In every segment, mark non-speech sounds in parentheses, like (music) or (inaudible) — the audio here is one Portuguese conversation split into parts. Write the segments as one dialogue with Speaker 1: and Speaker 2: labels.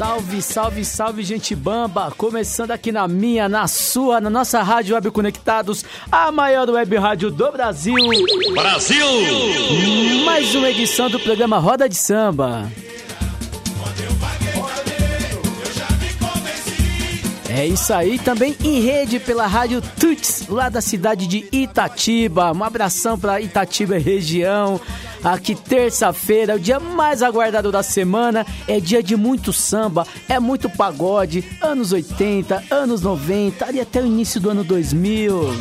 Speaker 1: Salve, salve, salve, gente bamba! Começando aqui na minha, na sua, na nossa Rádio Web Conectados, a maior web rádio do Brasil.
Speaker 2: Brasil!
Speaker 1: Mais uma edição do programa Roda de Samba. É isso aí, também em rede pela Rádio Tuts, lá da cidade de Itatiba. Um abração para Itatiba região. Aqui terça-feira, o dia mais aguardado da semana, é dia de muito samba, é muito pagode, anos 80, anos 90, ali até o início do ano 2000.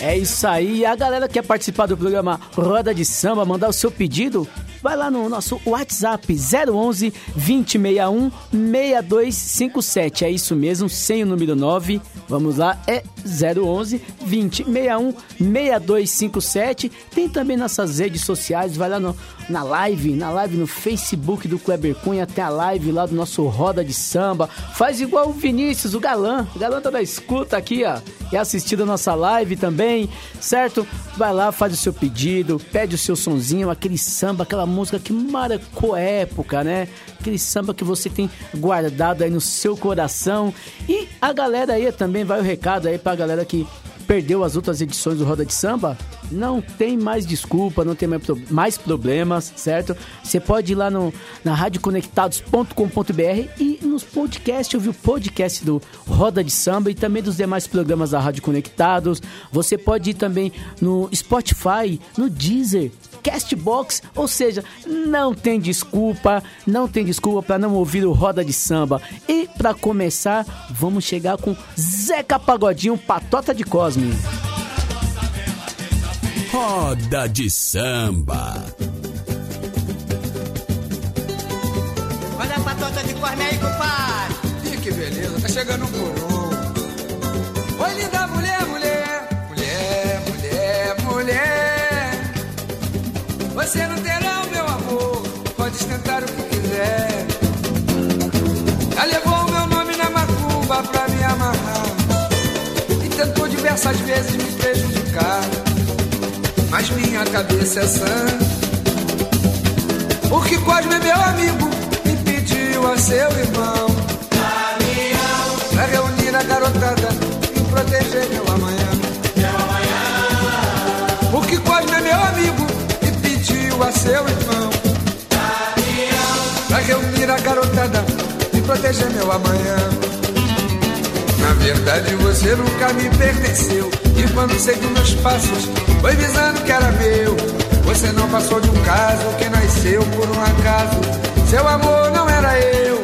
Speaker 1: É isso aí, a galera que quer participar do programa Roda de Samba, mandar o seu pedido, vai lá no nosso WhatsApp 011 2061 6257. É isso mesmo, sem o número 9. Vamos lá, é 011 2061 6257. Tem também nossas redes sociais, vai lá no, na live, na live no Facebook do Kleber Cunha, tem a live lá do nosso Roda de Samba. Faz igual o Vinícius, o galã. O galã tá da escuta aqui, ó. E assistindo a nossa live também, certo? Vai lá, faz o seu pedido, pede o seu sonzinho, aquele samba, aquela música que marcou época, né? Aquele samba que você tem guardado aí no seu coração. E a galera aí também vai o recado aí pra galera que perdeu as outras edições do Roda de Samba, não tem mais desculpa, não tem mais, mais problemas, certo? Você pode ir lá no, na radioconectados.com.br e nos podcasts, ouvir o podcast do Roda de Samba e também dos demais programas da Rádio Conectados. Você pode ir também no Spotify, no Deezer, Castbox, ou seja, não tem desculpa, não tem desculpa para não ouvir o Roda de Samba. E para começar, vamos chegar com Zeca Pagodinho, Patota de Cosme.
Speaker 3: Roda de Samba.
Speaker 4: Olha a patota de Cosme aí, compadre.
Speaker 5: Ih, que beleza, tá chegando um por um. Oi, linda mulher, mulher, mulher, mulher, mulher. Você não terá o meu amor, pode tentar o que quiser. Já levou o meu nome na macumba pra me amarrar. E tentou diversas vezes me prejudicar. Mas minha cabeça é sã. Porque Cosme meu amigo e pediu a seu irmão. Pra reunir a garotada e proteger meu amanhã. Pediu a seu irmão. Pra reunir a garotada e proteger meu amanhã. Na verdade você nunca me pertenceu E quando seguiu meus passos Foi visando que era meu Você não passou de um caso Que nasceu por um acaso Seu amor não era eu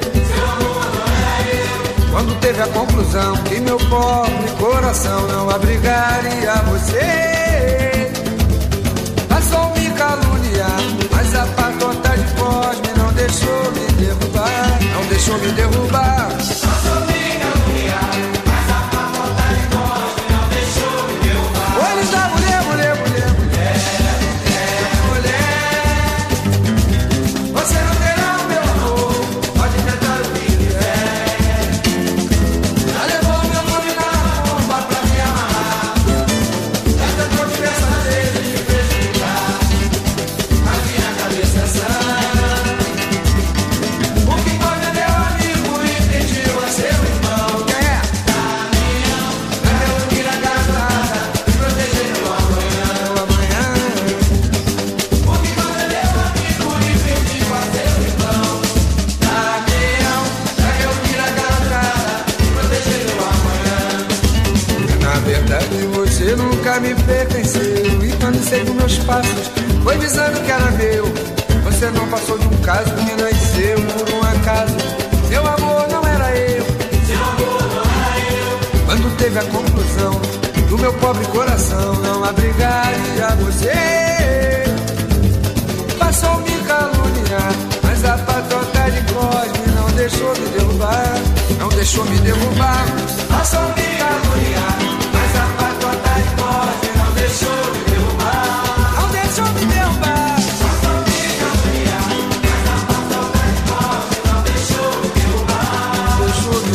Speaker 5: Quando teve a conclusão Que meu pobre coração Não abrigaria você caluniar Mas a patota de Cosme Não deixou me derrubar Não deixou me derrubar seguiu meus passos, foi visando que era meu Você não passou de um caso que nasceu por um acaso. Seu amor não era eu. Quando teve a conclusão do meu pobre coração não abrigaria você. Passou me caluniar, mas a patota de Cosme não deixou me derrubar, não deixou me derrubar.
Speaker 6: Passou minha mulher,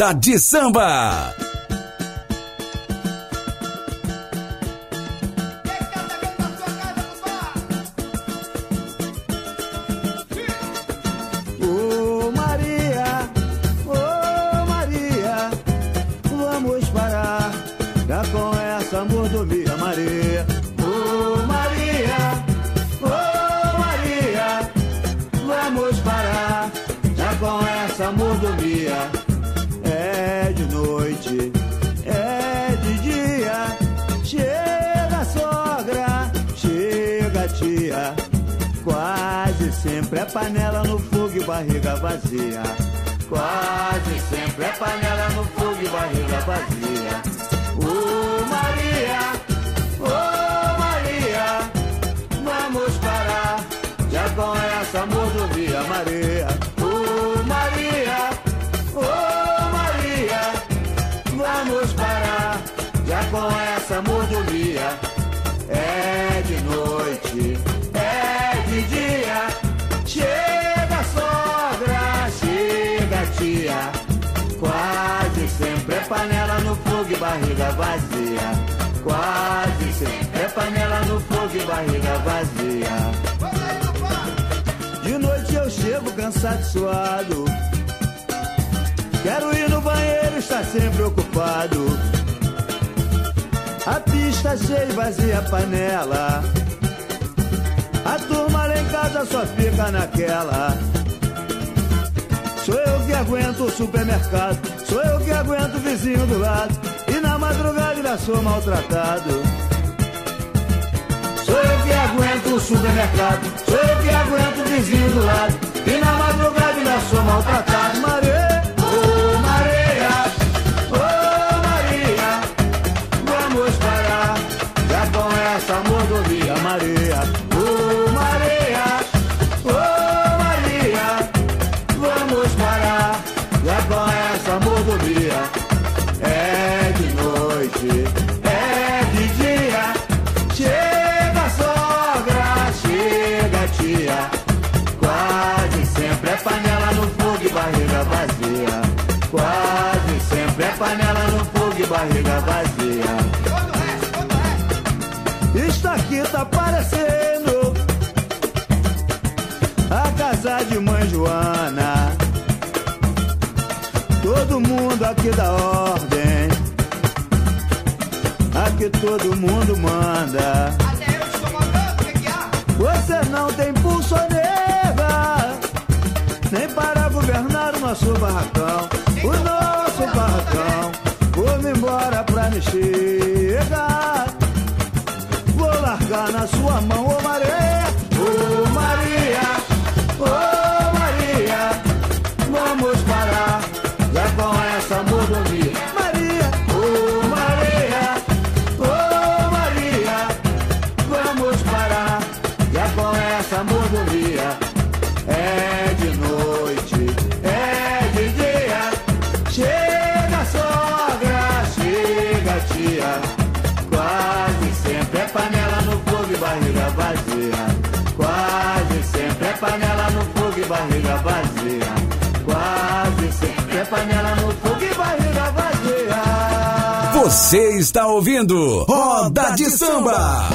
Speaker 7: Roda de samba.
Speaker 6: Barriga vazia.
Speaker 7: Quase sempre é panela no fogo e barriga vazia. De noite eu chego cansado suado. Quero ir no banheiro, está sempre ocupado. A pista cheia e vazia a panela. A turma lá em casa só fica naquela. Sou eu que aguento o supermercado, sou eu que aguento o vizinho do lado. Madrugada ainda sou maltratado. Sou eu que aguento o supermercado, sou eu que aguento o vizinho do lado. E na madrugada ainda sou maltratado. Maria, mundo aqui dá ordem. Aqui todo mundo manda. Você não tem pulso nega, nem para governar o nosso barracão, o nosso barracão. Vou-me embora pra me
Speaker 8: Você está ouvindo Roda de Samba.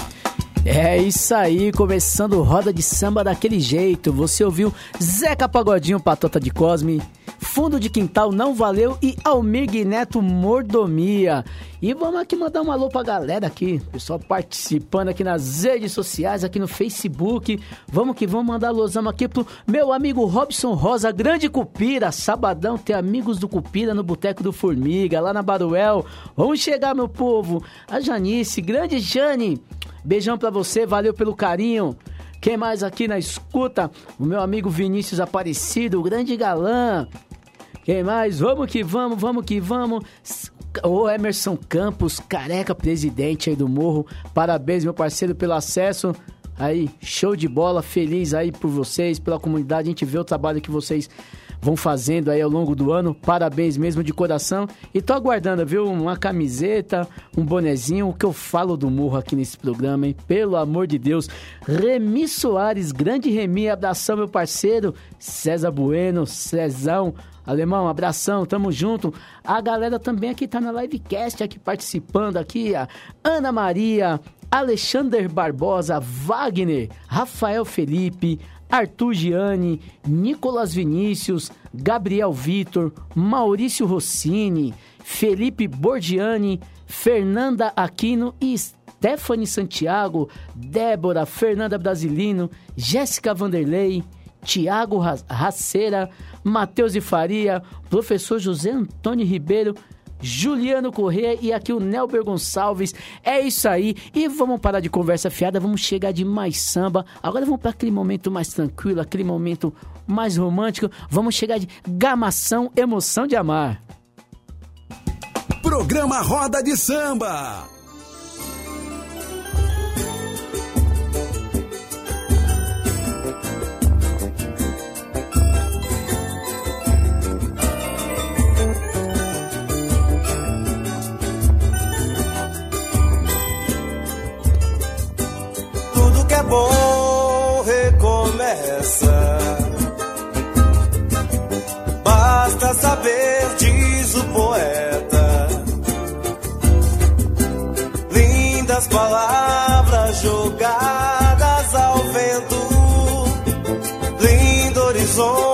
Speaker 1: É isso aí, começando roda de samba daquele jeito. Você ouviu Zeca Pagodinho, Patota de Cosme, Fundo de Quintal Não Valeu e Almir Neto Mordomia. E vamos aqui mandar um alô pra galera aqui, pessoal participando aqui nas redes sociais, aqui no Facebook. Vamos que vamos mandar alôzão aqui pro meu amigo Robson Rosa, grande Cupira. Sabadão tem amigos do Cupira no Boteco do Formiga, lá na Baruel. Vamos chegar, meu povo. A Janice, grande Jane. Beijão pra você, valeu pelo carinho. Quem mais aqui na escuta? O meu amigo Vinícius Aparecido, o grande galã. Quem mais? Vamos que vamos, vamos que vamos. O Emerson Campos, careca presidente aí do Morro. Parabéns, meu parceiro, pelo acesso. Aí, show de bola, feliz aí por vocês, pela comunidade. A gente vê o trabalho que vocês vão fazendo aí ao longo do ano. Parabéns mesmo de coração. E tô aguardando, viu? Uma camiseta, um bonezinho, o que eu falo do morro aqui nesse programa, hein? Pelo amor de Deus. Remi Soares, grande Remi, abração, meu parceiro. César Bueno, Cezão. Alemão, abração, tamo junto. A galera também aqui tá na livecast, aqui participando aqui, a Ana Maria, Alexander Barbosa, Wagner, Rafael Felipe, Arthur Gianni, Nicolas Vinícius, Gabriel Vitor, Maurício Rossini, Felipe Borgiani, Fernanda Aquino e Stephanie Santiago, Débora, Fernanda Brasilino, Jéssica Vanderlei, Tiago Raceira, Matheus e Faria, professor José Antônio Ribeiro, Juliano Corrêa e aqui o Nelber Gonçalves. É isso aí. E vamos parar de conversa fiada, vamos chegar de mais samba. Agora vamos para aquele momento mais tranquilo, aquele momento mais romântico. Vamos chegar de gamação, emoção de amar.
Speaker 3: Programa Roda de Samba.
Speaker 2: Bom recomeça. Basta saber, diz o poeta. Lindas palavras jogadas ao vento. Lindo horizonte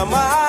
Speaker 2: amar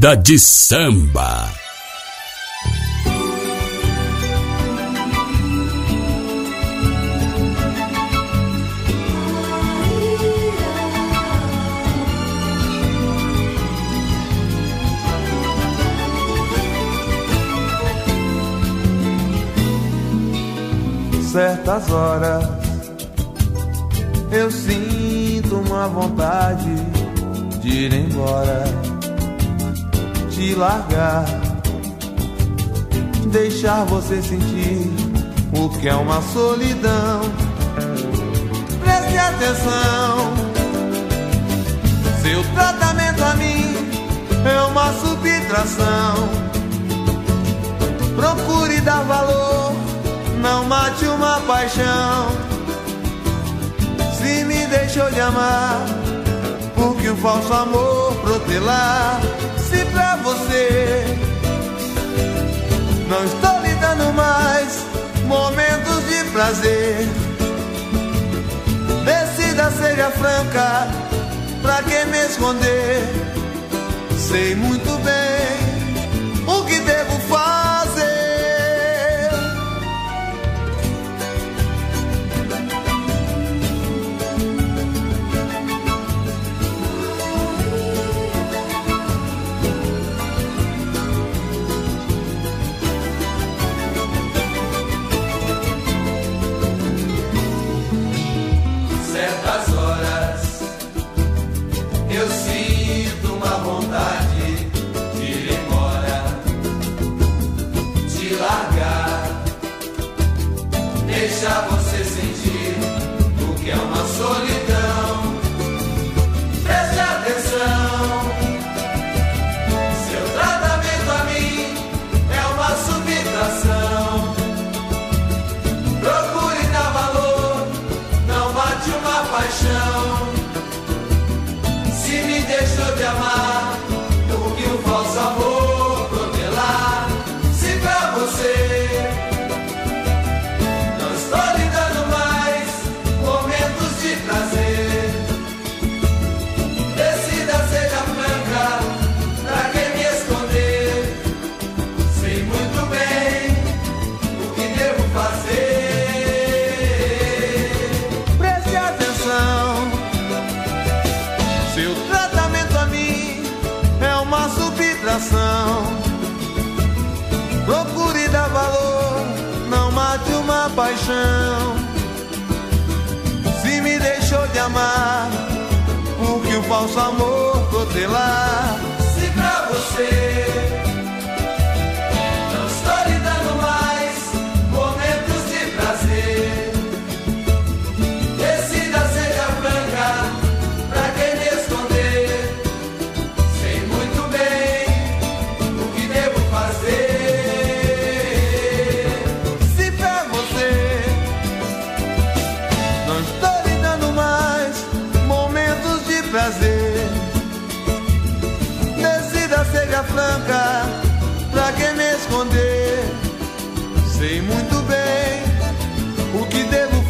Speaker 3: Roda de Samba.
Speaker 9: certas horas eu sinto uma vontade de ir embora, te largar, deixar você sentir o que é uma solidão. Preste atenção, seu tratamento a mim é uma subtração. Procure dar valor, não mate uma paixão. deixou de amar, porque o falso amor protelar. Se pra você não estou lhe dando mais momentos de prazer, decida, seja franca, pra que me esconder? Sei muito bem
Speaker 3: deixar amar, porque o falso amor protelar.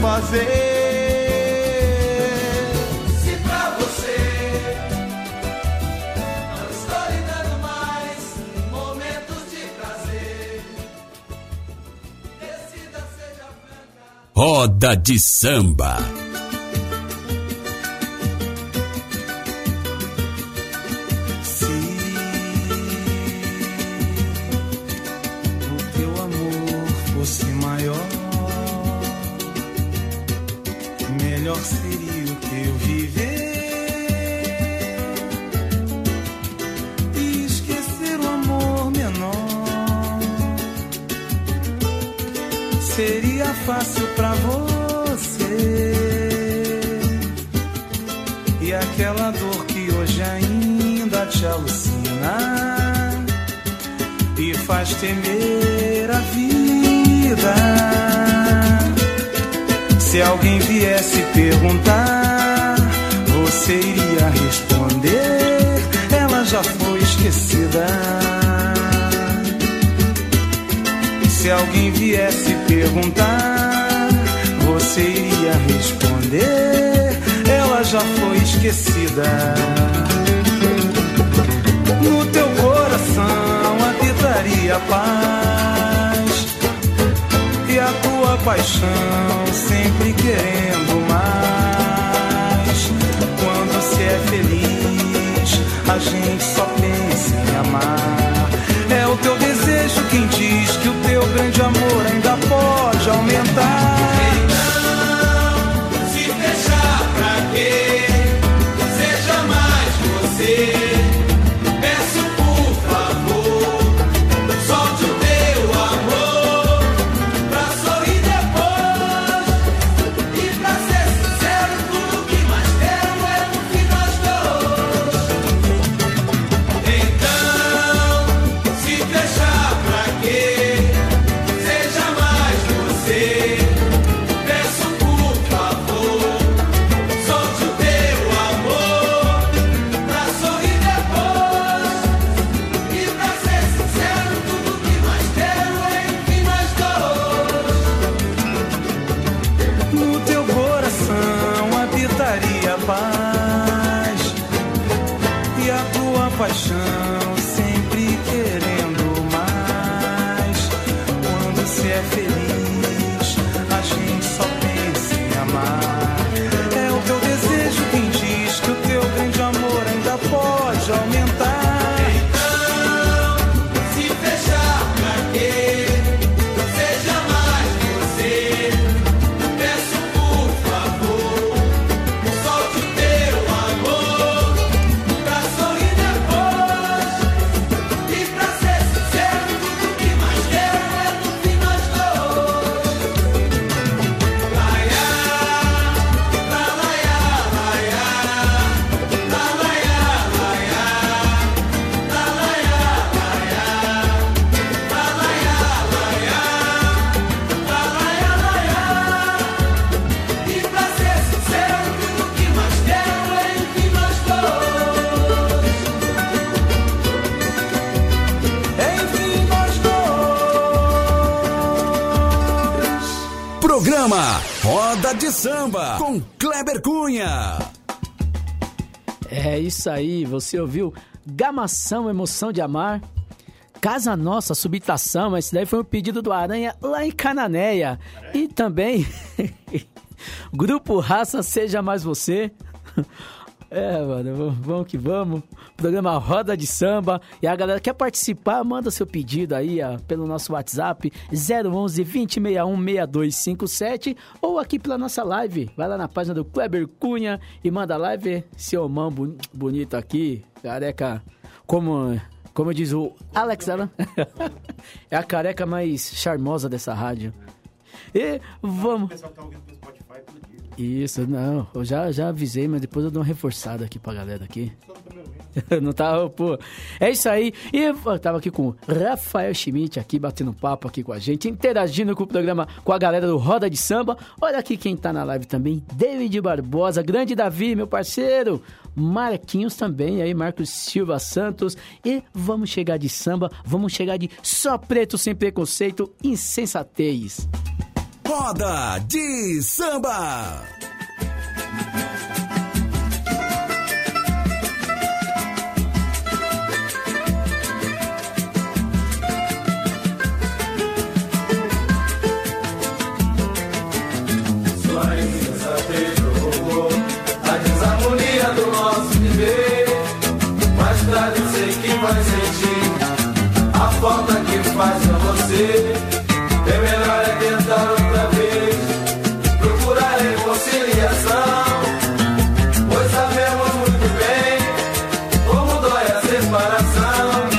Speaker 3: Fazer.
Speaker 9: Se
Speaker 3: pra você não estou lhe dando mais momentos de prazer, decida, seja franca.
Speaker 8: Roda de samba.
Speaker 10: Fácil pra você. E aquela dor que hoje ainda te alucina e faz temer a vida. Se alguém viesse perguntar, você iria responder: ela já foi esquecida. Se alguém viesse perguntar, iria responder: ela já foi esquecida. No teu coração habitaria paz e a tua paixão sempre querendo mais. Quando se é feliz, a gente só pensa em amar. É o teu desejo quem diz que o teu grande amor ainda pode aumentar.
Speaker 1: Isso aí, você ouviu Gamação, Emoção de Amar. Casa Nossa, Subitação, esse daí foi um pedido do Aranha lá em Cananéia. E também (laughs) Grupo Raça Seja Mais Você. É, mano, vamos que vamos. Programa Roda de Samba. E a galera quer participar, manda seu pedido aí ó, pelo nosso WhatsApp 011 2061 6257 ou aqui pela nossa live. Vai lá na página do Kleber Cunha e manda live. Seu mão boni- bonito aqui, careca, como, como diz o Alex Alan. (laughs) é a careca mais charmosa dessa rádio. E vamos. Isso, não. Eu já, já avisei, mas depois eu dou uma reforçada aqui pra galera aqui. (laughs) Não tá, pô. É isso aí. E eu tava aqui com o Rafael Schmidt aqui, batendo papo aqui com a gente, interagindo com o programa, com a galera do Roda de Samba. Olha aqui quem tá na live também, David Barbosa, grande Davi, meu parceiro. Marquinhos também, aí Marcos Silva Santos. E vamos chegar de samba, vamos chegar de só preto sem preconceito, insensatez.
Speaker 8: Roda de Samba.
Speaker 3: A desarmonia do nosso viver. Mais tarde sei que vai sentir a falta como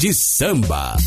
Speaker 3: de Samba.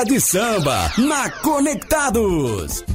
Speaker 3: Roda de Samba na Conectados.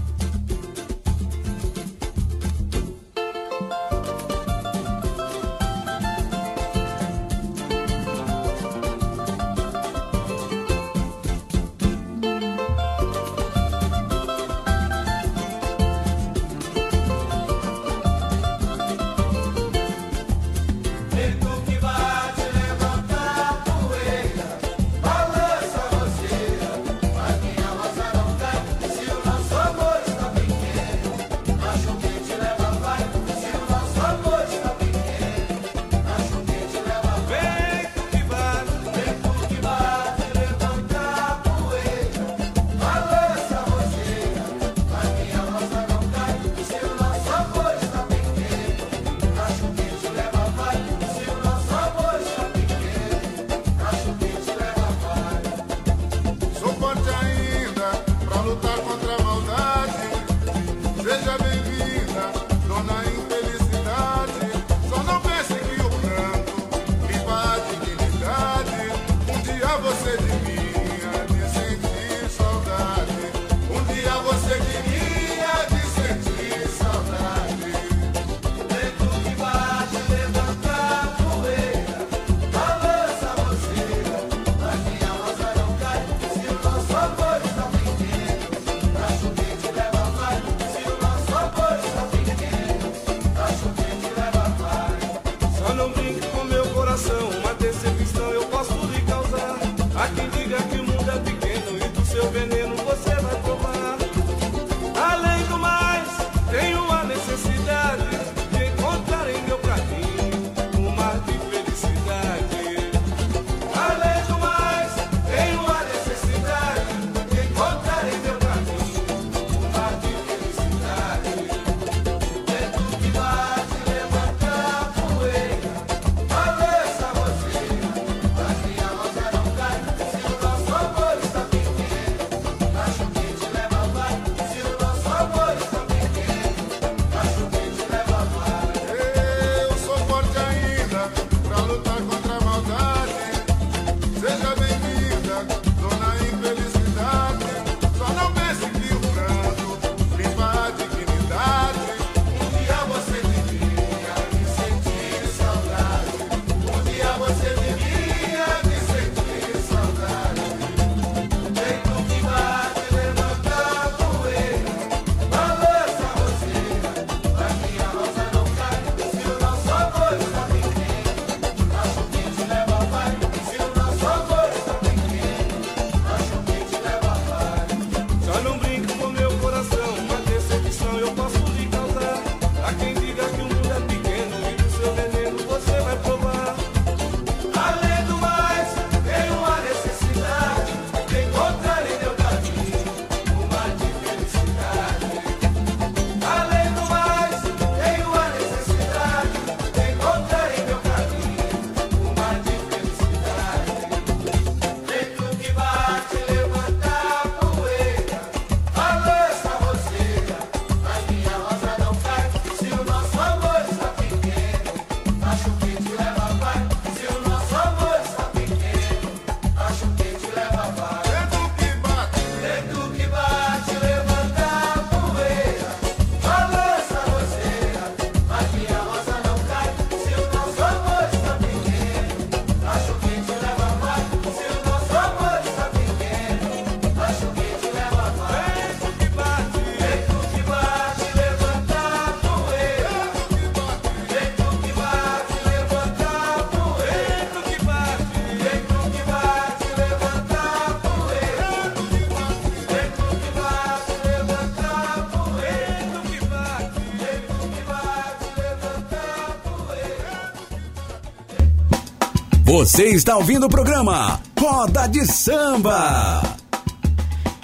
Speaker 3: Você está ouvindo o programa Roda de Samba.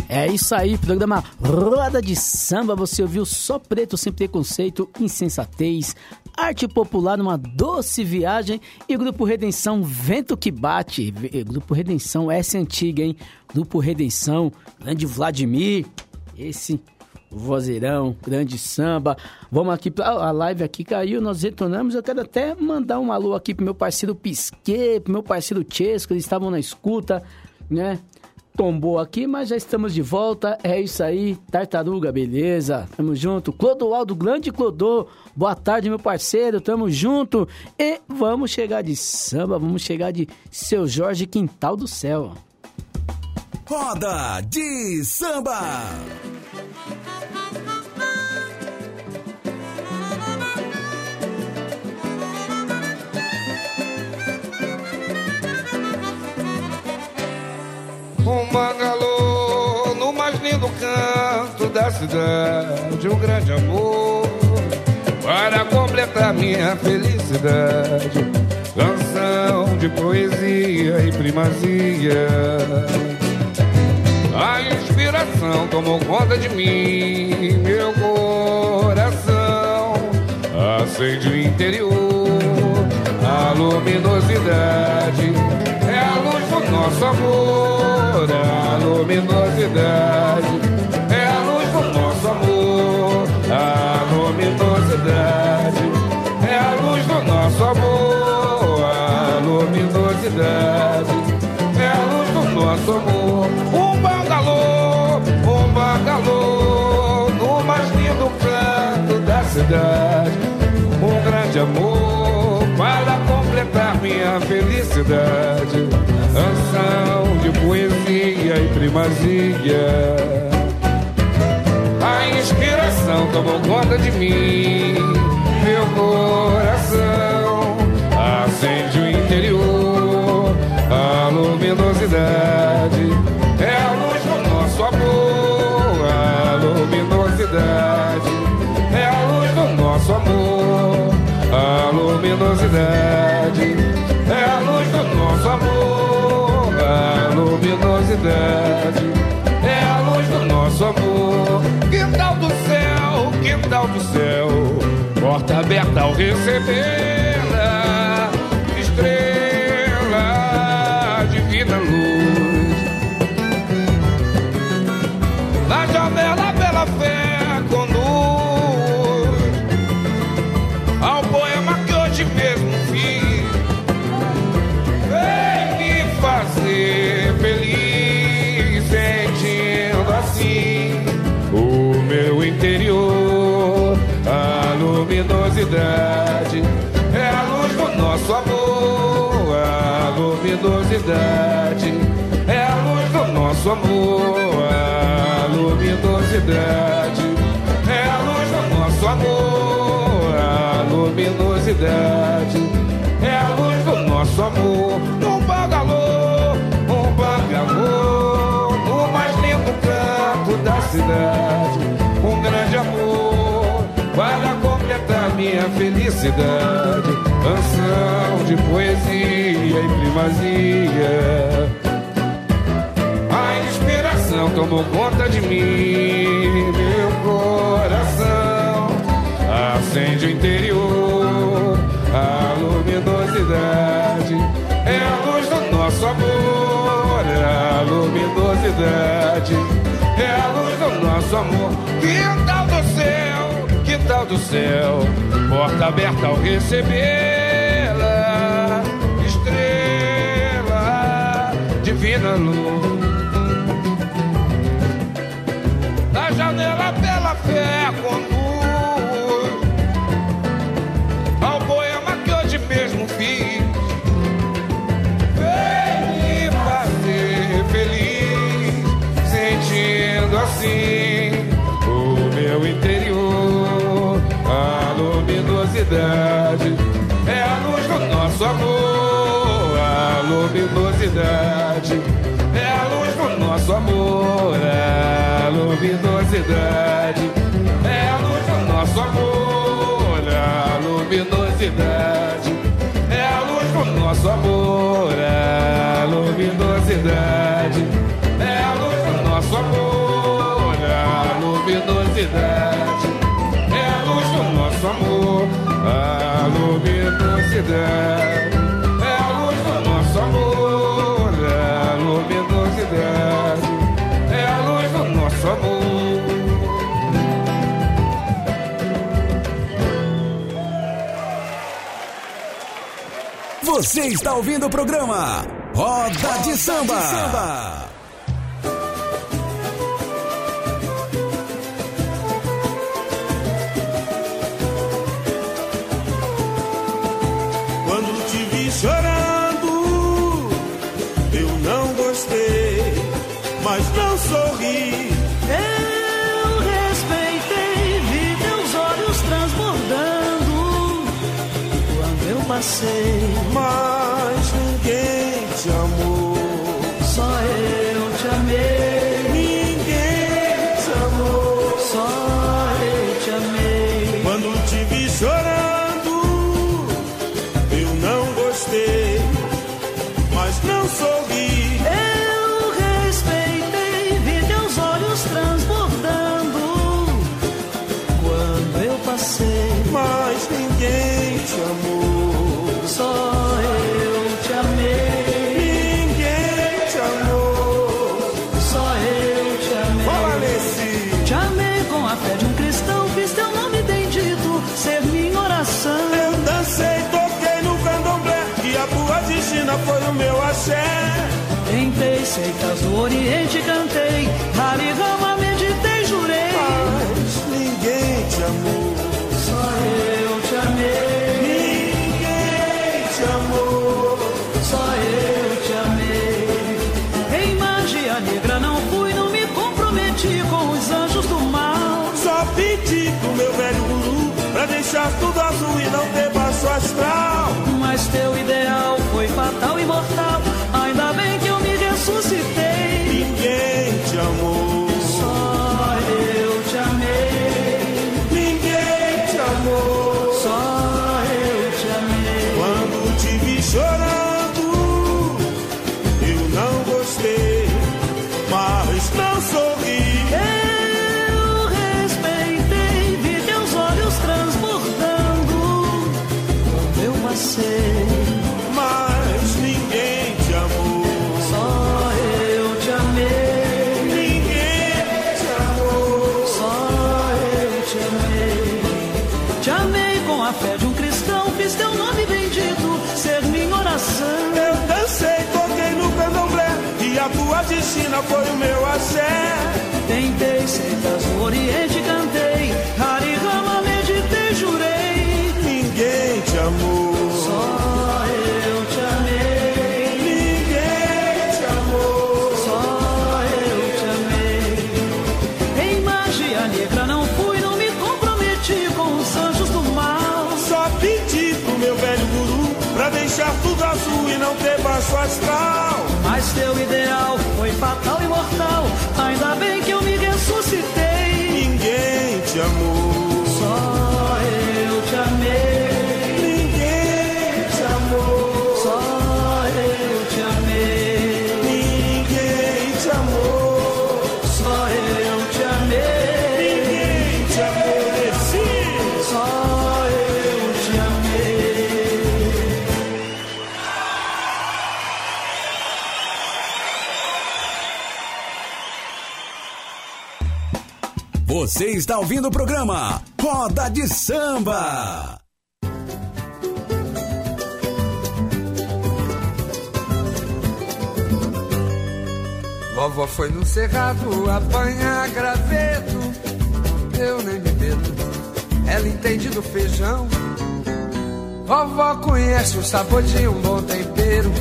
Speaker 1: É isso aí, programa Roda de Samba. Você ouviu só preto sem preconceito, insensatez, arte popular numa doce viagem e Grupo Redenção Vento que Bate. Grupo Redenção, essa é antiga, hein? Grupo Redenção, grande Vladimir, esse vozeirão, grande samba. Vamos aqui, a live aqui caiu, nós retornamos. Eu quero até mandar um alô aqui pro meu parceiro Pisquet, pro meu parceiro Chesco, eles estavam na escuta, né? tombou aqui, mas já estamos de volta. É isso aí, tartaruga, beleza? Tamo junto. Clodoaldo, grande Clodô. Boa tarde, meu parceiro. Tamo junto. E vamos chegar de samba, vamos chegar de seu Jorge Quintal do Céu.
Speaker 3: Roda de Samba.
Speaker 11: Um bangalô no mais lindo canto da cidade, um grande amor para completar minha felicidade. Canção de poesia e primazia. A inspiração tomou conta de mim, meu coração. Acende o interior, a luminosidade. É a luz do nosso amor, a luminosidade felicidade. Canção de poesia e primazia. A inspiração tomou conta de mim, meu coração acende o interior, a luminosidade é a luz do nosso amor, a luminosidade é a luz do nosso amor, a luminosidade luminosidade é a luz do nosso amor. Quintal do céu, quintal do céu, porta aberta ao recebê-la, luminosidade é a luz do nosso amor. A luminosidade é a luz do nosso amor. A luminosidade é a luz do nosso amor. A luminosidade é a luz do nosso amor. Um bangalô, um bangalô, no mais lindo canto da cidade. Minha felicidade. Canção de poesia e primazia. A inspiração tomou conta de mim, meu coração acende o interior, a luminosidade é a luz do nosso amor, a luminosidade é a luz do nosso amor. Céu, do céu, porta aberta ao recebê-la, estrela, divina luz. luminosidade, é a luz do nosso amor, a luminosidade, é a luz do nosso amor, a luminosidade, é a luz do nosso amor, a luminosidade, é a luz do nosso amor, a luminosidade, é a luz do nosso amor, a luminosidade. luminosidade. É a luz do nosso amor, é a luminosidade. É a luz do nosso amor.
Speaker 12: Você está ouvindo o programa Roda, Roda de Samba.
Speaker 13: De samba. say my Diga
Speaker 12: tú. está ouvindo o programa Roda de Samba.
Speaker 5: Vovó foi no cerrado apanhar graveto, eu nem me meto, ela entende do feijão. Vovó conhece o sabor de um bom tempero,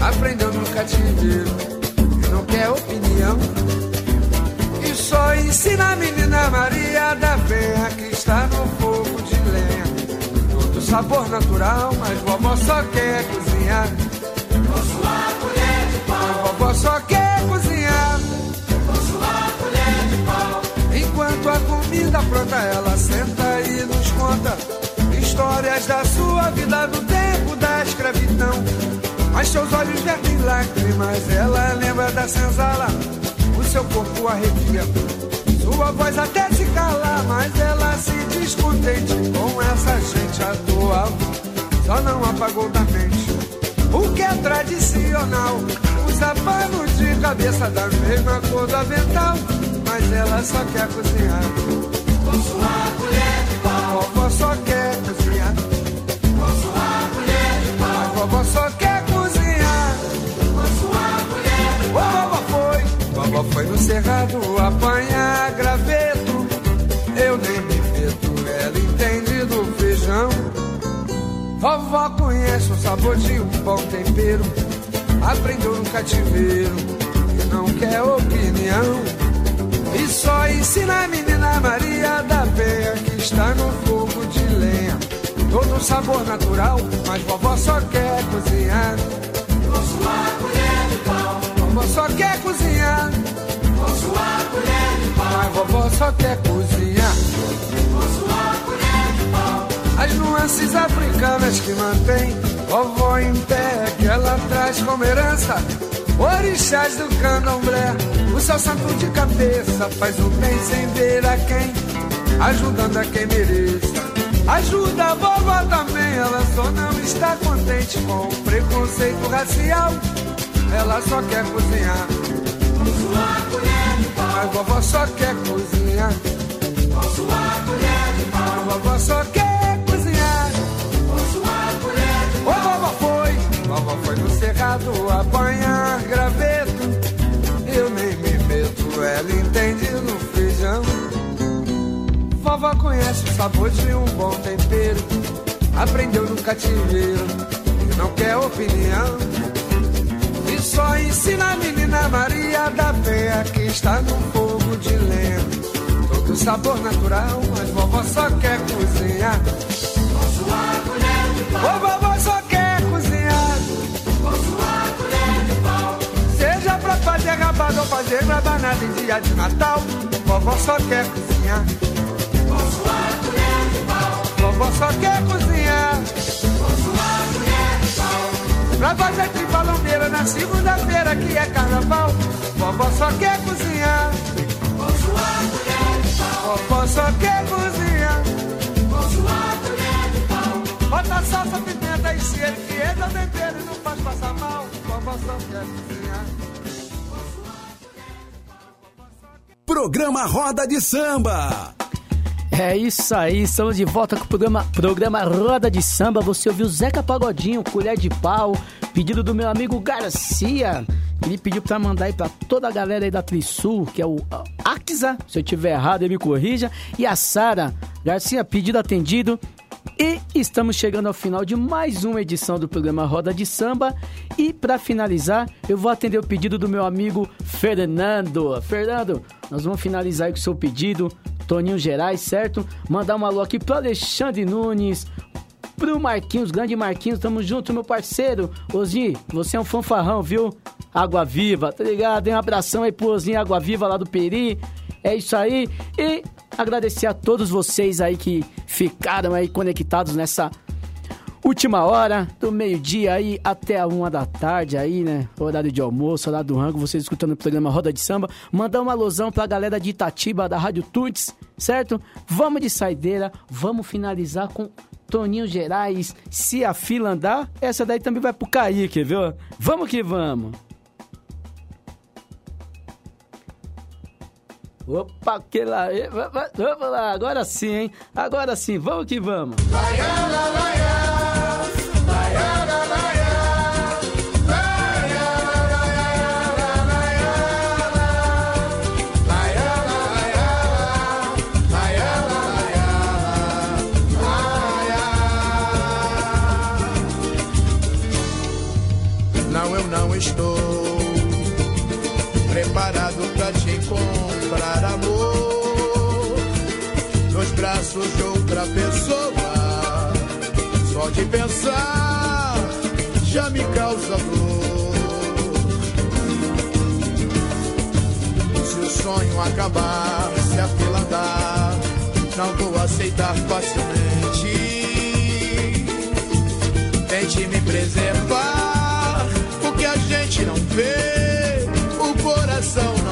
Speaker 5: aprendeu no cativeiro, não quer opinião só ensina a menina Maria da Penha que está no fogo de lenha. Todo sabor natural, mas vovó só quer cozinhar. Com sua colher de pau. Vovó só quer cozinhar. Com sua colher de pau. Enquanto a comida pronta, ela senta e nos conta histórias da sua vida do tempo da escravidão. Mas seus olhos vertem lágrimas, ela lembra da senzala seu corpo arrepia. Sua voz até se cala, mas ela se descontente com essa gente atual. Só não apagou da mente o que é tradicional. Usa pano de cabeça da mesma cor da vental, mas ela só quer cozinhar. Com sua colher. Sabor de um bom tempero. Aprendeu no cativeiro e não quer opinião. E só ensina a menina Maria da Penha que está no fogo de lenha. Todo sabor natural, mas vovó só quer cozinhar. Com sua colher de pau. Vovó só quer cozinhar. Com sua colher de pau. Mas vovó só quer cozinhar. Com sua colher de pau. As nuances africanas que mantém vovó em pé, que ela traz como herança. Orixás do candomblé, o seu santo de cabeça faz o bem sem ver a quem, ajudando a quem mereça. Ajuda a vovó também, ela só não está contente com o preconceito racial. Ela só quer cozinhar. Mas vovó só quer cozinhar. Com sua colher de pau. Mas vovó só quer apanhar graveto. Eu nem me meto, ela entende no feijão. Vovó conhece o sabor de um bom tempero. Aprendeu no cativeiro e não quer opinião. E só ensina a menina Maria da Penha que está no fogo de lenha. Todo sabor natural, mas vovó só quer cozinhar. Rabanada em dia de Natal. Vovó só quer cozinhar. Com sua colher de pau. Vovó só quer cozinhar. Com sua colher de pau. Pra fazer tripalombeira na segunda-feira que é carnaval. Vovó só quer cozinhar. Com sua colher de pau. Vovó só quer cozinhar. Com sua colher de pau. Bota salsa, pimenta e cheiro que entra tempero e não faz passar mal. Vovó só quer cozinhar.
Speaker 3: Programa Roda de Samba.
Speaker 1: É isso aí, estamos de volta com o programa, programa Roda de Samba. Você ouviu Zeca Pagodinho, Colher de Pau, pedido do meu amigo Garcia. Ele pediu pra mandar aí pra toda a galera aí da Trisul, que é o Axa. Se eu tiver errado, ele me corrija. E a Sara. Garcia, pedido atendido. E estamos chegando ao final de mais uma edição do programa Roda de Samba. E para finalizar, eu vou atender o pedido do meu amigo Fernando. Fernando, nós vamos finalizar com o seu pedido. Toninho Gerais, certo? Mandar um alô aqui pro Alexandre Nunes, pro Marquinhos, grande Marquinhos, tamo junto, meu parceiro. Ozi, você é um fanfarrão, viu? Água Viva, tá ligado? Um abração aí pro Ozinho Água Viva lá do Peri. É isso aí. E agradecer a todos vocês aí que ficaram aí conectados nessa última hora, do meio-dia aí até a uma da tarde aí, né? Horário de almoço, horário do rango, vocês escutando o programa Roda de Samba. Mandar uma alusão pra galera de Itatiba, da Rádio Tuts, certo? Vamos de saideira, vamos finalizar com Toninho Gerais, Se a Fila Andar. Essa daí também vai pro Kaique, viu? Vamos que vamos. Opa, que lá, eh, va- va- vamos lá, agora sim, hein? Agora sim, vamos que vamos.
Speaker 14: Não, de pensar já me causa dor. Se o sonho acabar, se a fila andar, não vou aceitar facilmente. Tente me preservar, o que a gente não vê, o coração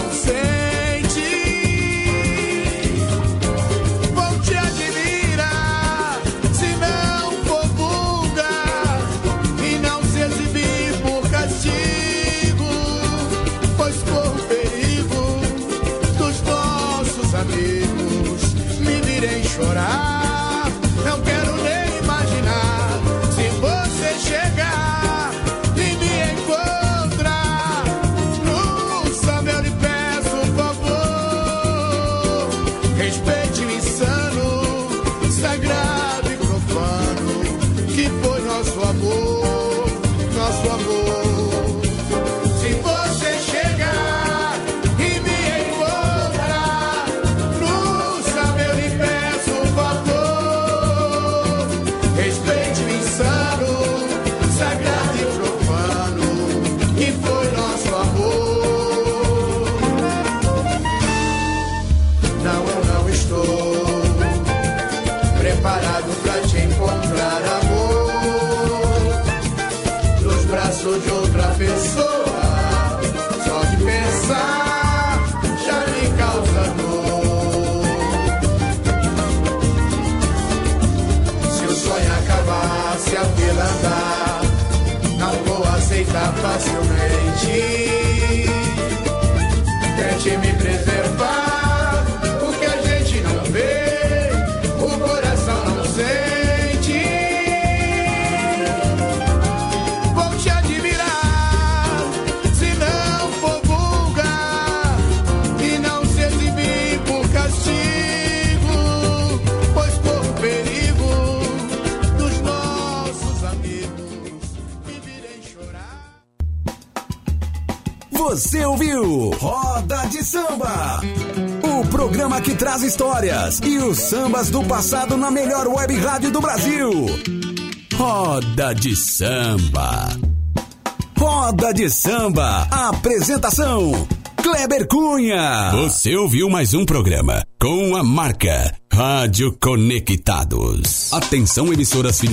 Speaker 14: nosso amor, nosso amor.
Speaker 8: Roda de Samba. O programa que traz histórias e os sambas do passado na melhor web rádio do Brasil. Roda de Samba. Roda de Samba. Apresentação: Kleber Cunha. Você ouviu mais um programa com a marca Rádio Conectados. Atenção, emissoras filiais.